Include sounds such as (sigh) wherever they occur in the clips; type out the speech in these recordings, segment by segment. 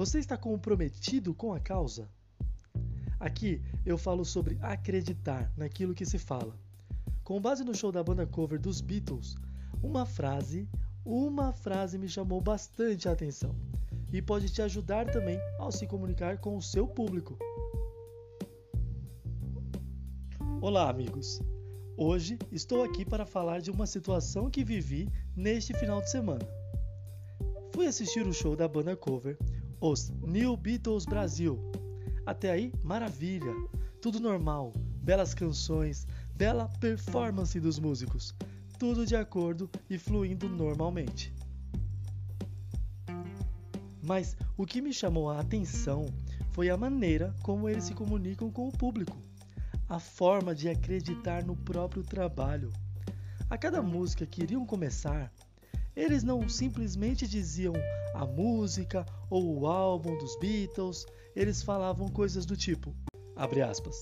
Você está comprometido com a causa? Aqui eu falo sobre acreditar naquilo que se fala. Com base no show da banda cover dos Beatles, uma frase, uma frase me chamou bastante a atenção e pode te ajudar também ao se comunicar com o seu público. Olá, amigos! Hoje estou aqui para falar de uma situação que vivi neste final de semana. Fui assistir o show da banda cover, os New Beatles Brasil. Até aí, maravilha! Tudo normal, belas canções, bela performance dos músicos, tudo de acordo e fluindo normalmente. Mas o que me chamou a atenção foi a maneira como eles se comunicam com o público a forma de acreditar no próprio trabalho. A cada música que iriam começar, eles não simplesmente diziam a música ou o álbum dos Beatles, eles falavam coisas do tipo, abre aspas.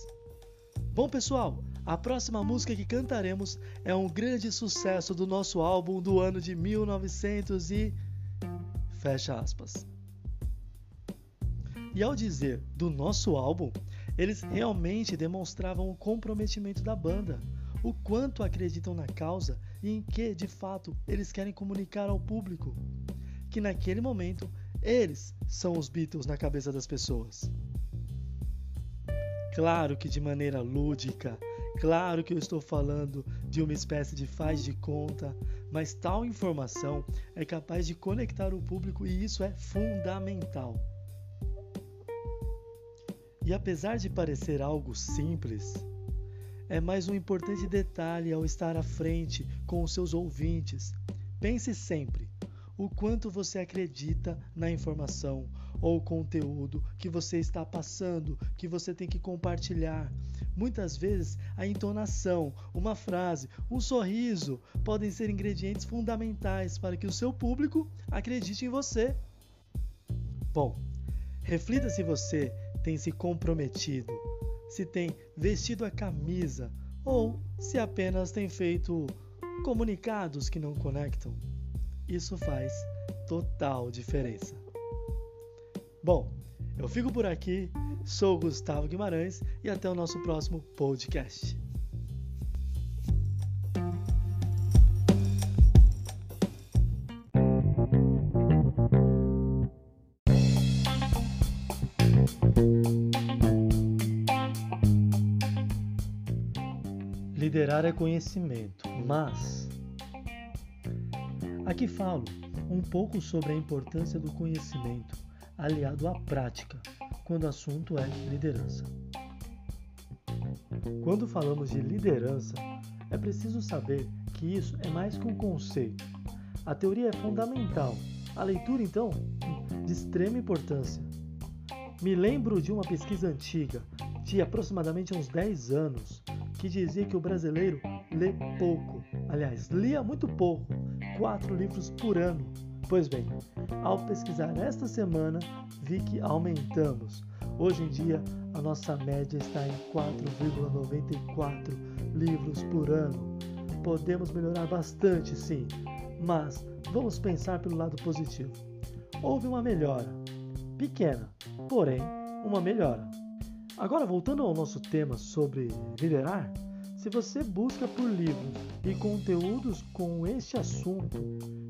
Bom pessoal, a próxima música que cantaremos é um grande sucesso do nosso álbum do ano de 1900 e fecha aspas. E ao dizer do nosso álbum, eles realmente demonstravam o comprometimento da banda, o quanto acreditam na causa e em que, de fato, eles querem comunicar ao público. Que naquele momento, eles são os Beatles na cabeça das pessoas. Claro que de maneira lúdica, claro que eu estou falando de uma espécie de faz de conta, mas tal informação é capaz de conectar o público e isso é fundamental. E apesar de parecer algo simples, é mais um importante detalhe ao estar à frente com os seus ouvintes. Pense sempre o quanto você acredita na informação ou conteúdo que você está passando, que você tem que compartilhar. Muitas vezes a entonação, uma frase, um sorriso podem ser ingredientes fundamentais para que o seu público acredite em você. Bom, reflita se você tem se comprometido, se tem vestido a camisa ou se apenas tem feito comunicados que não conectam. Isso faz total diferença. Bom, eu fico por aqui, sou Gustavo Guimarães e até o nosso próximo podcast. Liderar é conhecimento, mas aqui falo um pouco sobre a importância do conhecimento aliado à prática, quando o assunto é liderança. Quando falamos de liderança, é preciso saber que isso é mais que um conceito. A teoria é fundamental, a leitura, então, de extrema importância. Me lembro de uma pesquisa antiga, de aproximadamente uns 10 anos, que dizia que o brasileiro lê pouco. Aliás, lia muito pouco, quatro livros por ano. Pois bem, ao pesquisar esta semana, vi que aumentamos. Hoje em dia, a nossa média está em 4,94 livros por ano. Podemos melhorar bastante, sim, mas vamos pensar pelo lado positivo. Houve uma melhora, pequena, porém, uma melhora. Agora, voltando ao nosso tema sobre liderar, se você busca por livros e conteúdos com este assunto,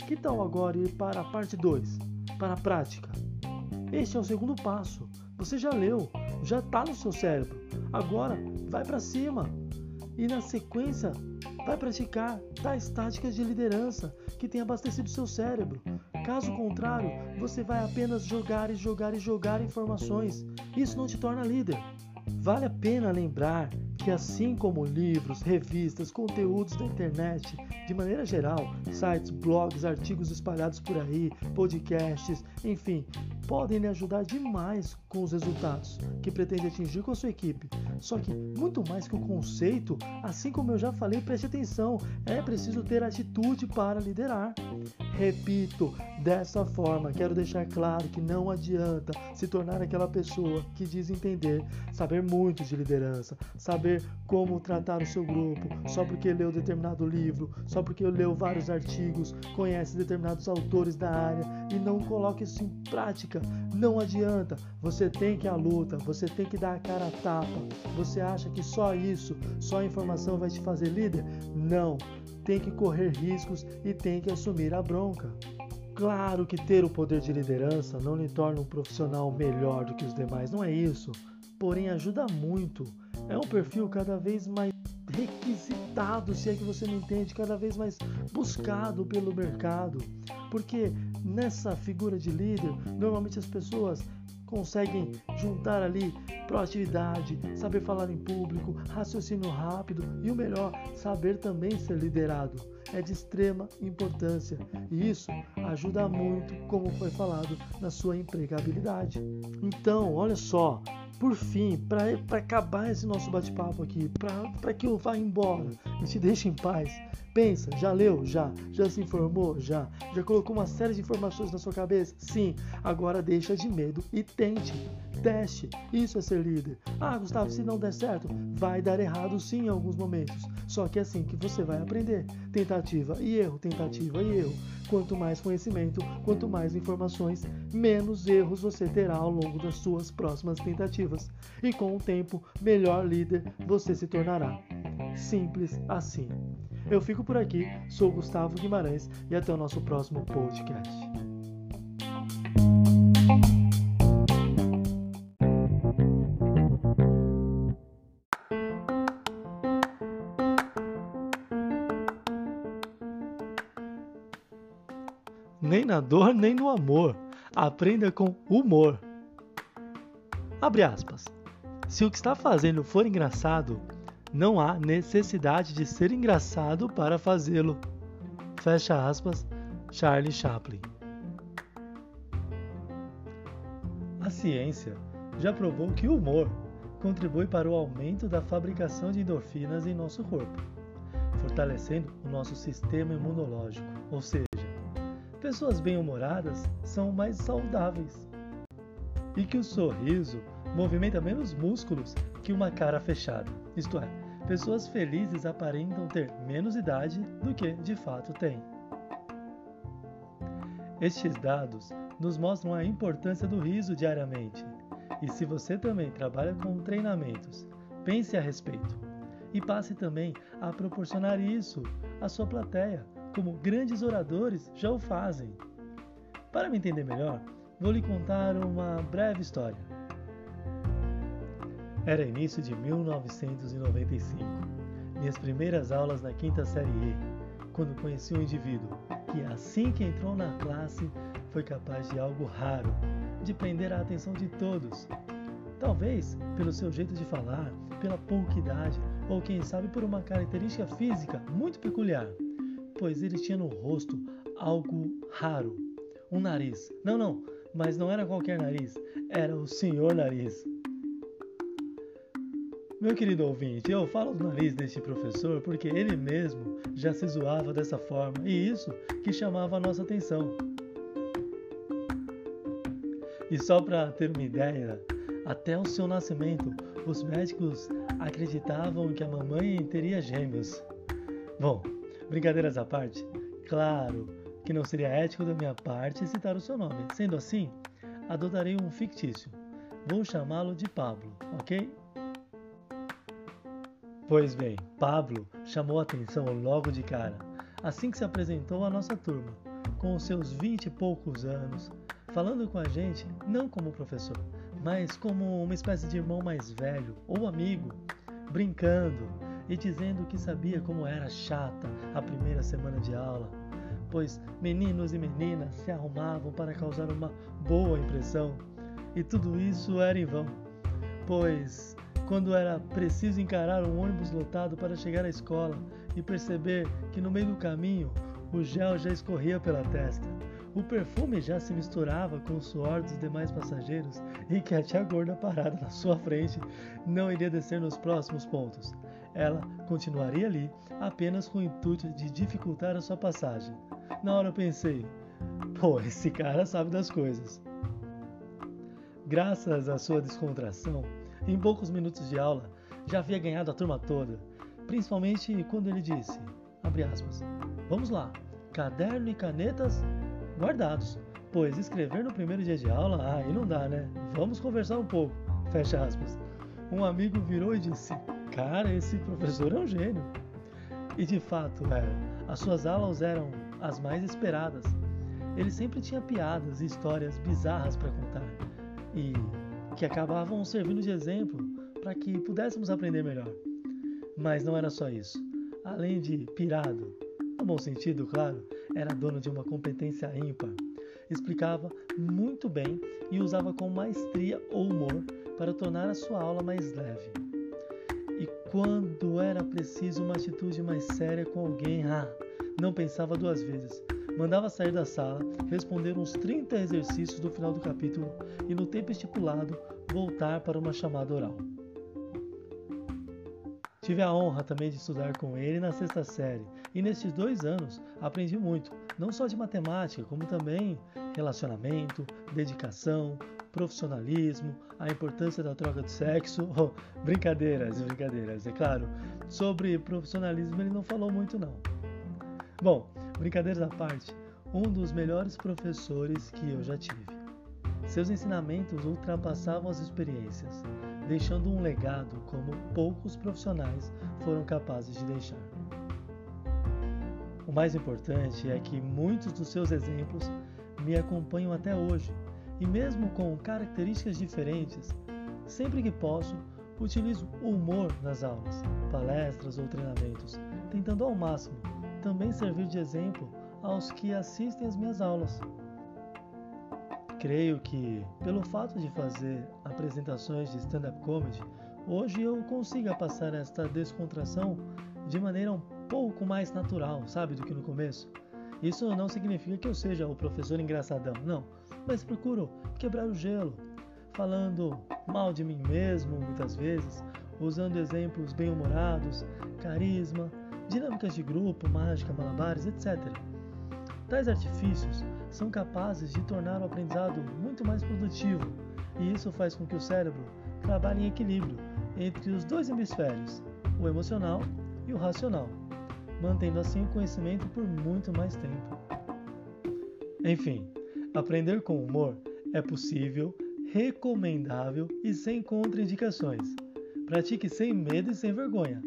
que tal agora ir para a parte 2, para a prática? Este é o segundo passo. Você já leu, já está no seu cérebro. Agora, vai para cima. E na sequência, vai praticar tais táticas de liderança que tem abastecido seu cérebro. Caso contrário, você vai apenas jogar e jogar e jogar informações. Isso não te torna líder. Vale a pena lembrar que, assim como livros, revistas, conteúdos da internet, de maneira geral, sites, blogs, artigos espalhados por aí, podcasts, enfim, podem lhe ajudar demais com os resultados que pretende atingir com a sua equipe. Só que, muito mais que o conceito, assim como eu já falei, preste atenção: é preciso ter atitude para liderar. Repito, dessa forma, quero deixar claro que não adianta se tornar aquela pessoa que diz entender, saber muito de liderança, saber como tratar o seu grupo, só porque leu determinado livro, só porque leu vários artigos, conhece determinados autores da área e não coloca isso em prática. Não adianta. Você tem que à luta, você tem que dar a cara a tapa. Você acha que só isso, só a informação vai te fazer líder? Não tem que correr riscos e tem que assumir a bronca. Claro que ter o poder de liderança não lhe torna um profissional melhor do que os demais, não é isso. Porém, ajuda muito. É um perfil cada vez mais requisitado, se é que você me entende, cada vez mais buscado pelo mercado. Porque nessa figura de líder, normalmente as pessoas conseguem juntar ali proatividade, saber falar em público, raciocínio rápido e o melhor, saber também ser liderado. É de extrema importância e isso ajuda muito, como foi falado, na sua empregabilidade. Então, olha só, por fim, para acabar esse nosso bate-papo aqui, para que eu vá embora e te deixe em paz, pensa, já leu? Já. Já se informou? Já. Já colocou uma série de informações na sua cabeça? Sim. Agora deixa de medo e tente. Teste. Isso é ser líder. Ah, Gustavo, se não der certo, vai dar errado sim em alguns momentos. Só que é assim que você vai aprender. Tentativa e erro, tentativa e erro. Quanto mais conhecimento, quanto mais informações, menos erros você terá ao longo das suas próximas tentativas. E com o tempo, melhor líder você se tornará. Simples assim. Eu fico por aqui, sou Gustavo Guimarães e até o nosso próximo podcast. Na dor, nem no amor. Aprenda com humor. Abre aspas. Se o que está fazendo for engraçado, não há necessidade de ser engraçado para fazê-lo. Fecha aspas, Charlie Chaplin. A ciência já provou que o humor contribui para o aumento da fabricação de endorfinas em nosso corpo, fortalecendo o nosso sistema imunológico, ou seja, pessoas bem-humoradas são mais saudáveis. E que o sorriso movimenta menos músculos que uma cara fechada. Isto é, pessoas felizes aparentam ter menos idade do que de fato têm. Estes dados nos mostram a importância do riso diariamente. E se você também trabalha com treinamentos, pense a respeito. E passe também a proporcionar isso à sua plateia como grandes oradores já o fazem. Para me entender melhor, vou lhe contar uma breve história. Era início de 1995, minhas primeiras aulas na quinta série E, quando conheci um indivíduo que, assim que entrou na classe, foi capaz de algo raro, de prender a atenção de todos. Talvez pelo seu jeito de falar, pela pouca idade, ou quem sabe por uma característica física muito peculiar pois ele tinha no rosto algo raro, um nariz. Não, não, mas não era qualquer nariz, era o senhor nariz. Meu querido ouvinte, eu falo do nariz deste professor porque ele mesmo já se zoava dessa forma e isso que chamava a nossa atenção. E só para ter uma ideia, até o seu nascimento, os médicos acreditavam que a mamãe teria gêmeos. Bom, Brincadeiras à parte, claro que não seria ético da minha parte citar o seu nome. Sendo assim, adotarei um fictício. Vou chamá-lo de Pablo, ok? Pois bem, Pablo chamou a atenção logo de cara, assim que se apresentou à nossa turma, com os seus vinte e poucos anos, falando com a gente não como professor, mas como uma espécie de irmão mais velho ou amigo, brincando, e dizendo que sabia como era chata a primeira semana de aula, pois meninos e meninas se arrumavam para causar uma boa impressão, e tudo isso era em vão, pois quando era preciso encarar um ônibus lotado para chegar à escola e perceber que no meio do caminho o gel já escorria pela testa, o perfume já se misturava com o suor dos demais passageiros e que a tia gorda parada na sua frente não iria descer nos próximos pontos ela continuaria ali apenas com o intuito de dificultar a sua passagem. Na hora eu pensei, pô, esse cara sabe das coisas. Graças à sua descontração, em poucos minutos de aula já havia ganhado a turma toda, principalmente quando ele disse, aspas, vamos lá, caderno e canetas guardados, pois escrever no primeiro dia de aula, aí não dá, né? Vamos conversar um pouco, fecha aspas. Um amigo virou e disse, cara, esse professor é um gênio. E de fato, é, as suas aulas eram as mais esperadas. Ele sempre tinha piadas e histórias bizarras para contar e que acabavam servindo de exemplo para que pudéssemos aprender melhor. Mas não era só isso. Além de pirado, no bom sentido, claro, era dono de uma competência ímpar. Explicava muito bem e usava com maestria ou humor para tornar a sua aula mais leve. Quando era preciso uma atitude mais séria com alguém, ah, não pensava duas vezes. Mandava sair da sala, responder uns 30 exercícios do final do capítulo e, no tempo estipulado, voltar para uma chamada oral. Tive a honra também de estudar com ele na sexta série e nestes dois anos aprendi muito, não só de matemática, como também relacionamento, dedicação, profissionalismo, a importância da troca de sexo. (laughs) Oh, brincadeiras, brincadeiras, é claro. Sobre profissionalismo ele não falou muito não. Bom, brincadeiras à parte, um dos melhores professores que eu já tive. Seus ensinamentos ultrapassavam as experiências, deixando um legado como poucos profissionais foram capazes de deixar. O mais importante é que muitos dos seus exemplos me acompanham até hoje, e mesmo com características diferentes, sempre que posso, utilizo o humor nas aulas, palestras ou treinamentos, tentando ao máximo também servir de exemplo aos que assistem às minhas aulas. Creio que, pelo fato de fazer apresentações de stand-up comedy, hoje eu consiga passar esta descontração de maneira um pouco mais natural, sabe, do que no começo. Isso não significa que eu seja o professor engraçadão, não, mas procuro quebrar o gelo, falando mal de mim mesmo muitas vezes, usando exemplos bem-humorados, carisma, dinâmicas de grupo, mágica, malabares, etc. Tais artifícios são capazes de tornar o aprendizado muito mais produtivo, e isso faz com que o cérebro trabalhe em equilíbrio entre os dois hemisférios, o emocional e o racional, mantendo assim o conhecimento por muito mais tempo. Enfim, aprender com humor é possível, recomendável e sem contraindicações. Pratique sem medo e sem vergonha.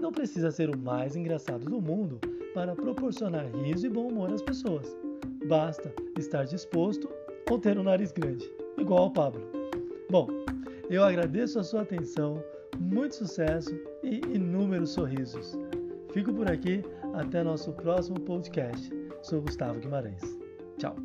Não precisa ser o mais engraçado do mundo para proporcionar riso e bom humor às pessoas. Basta estar disposto ou ter um nariz grande, igual ao Pablo. Bom, eu agradeço a sua atenção, muito sucesso e inúmeros sorrisos. Fico por aqui, até nosso próximo podcast. Sou Gustavo Guimarães. Tchau.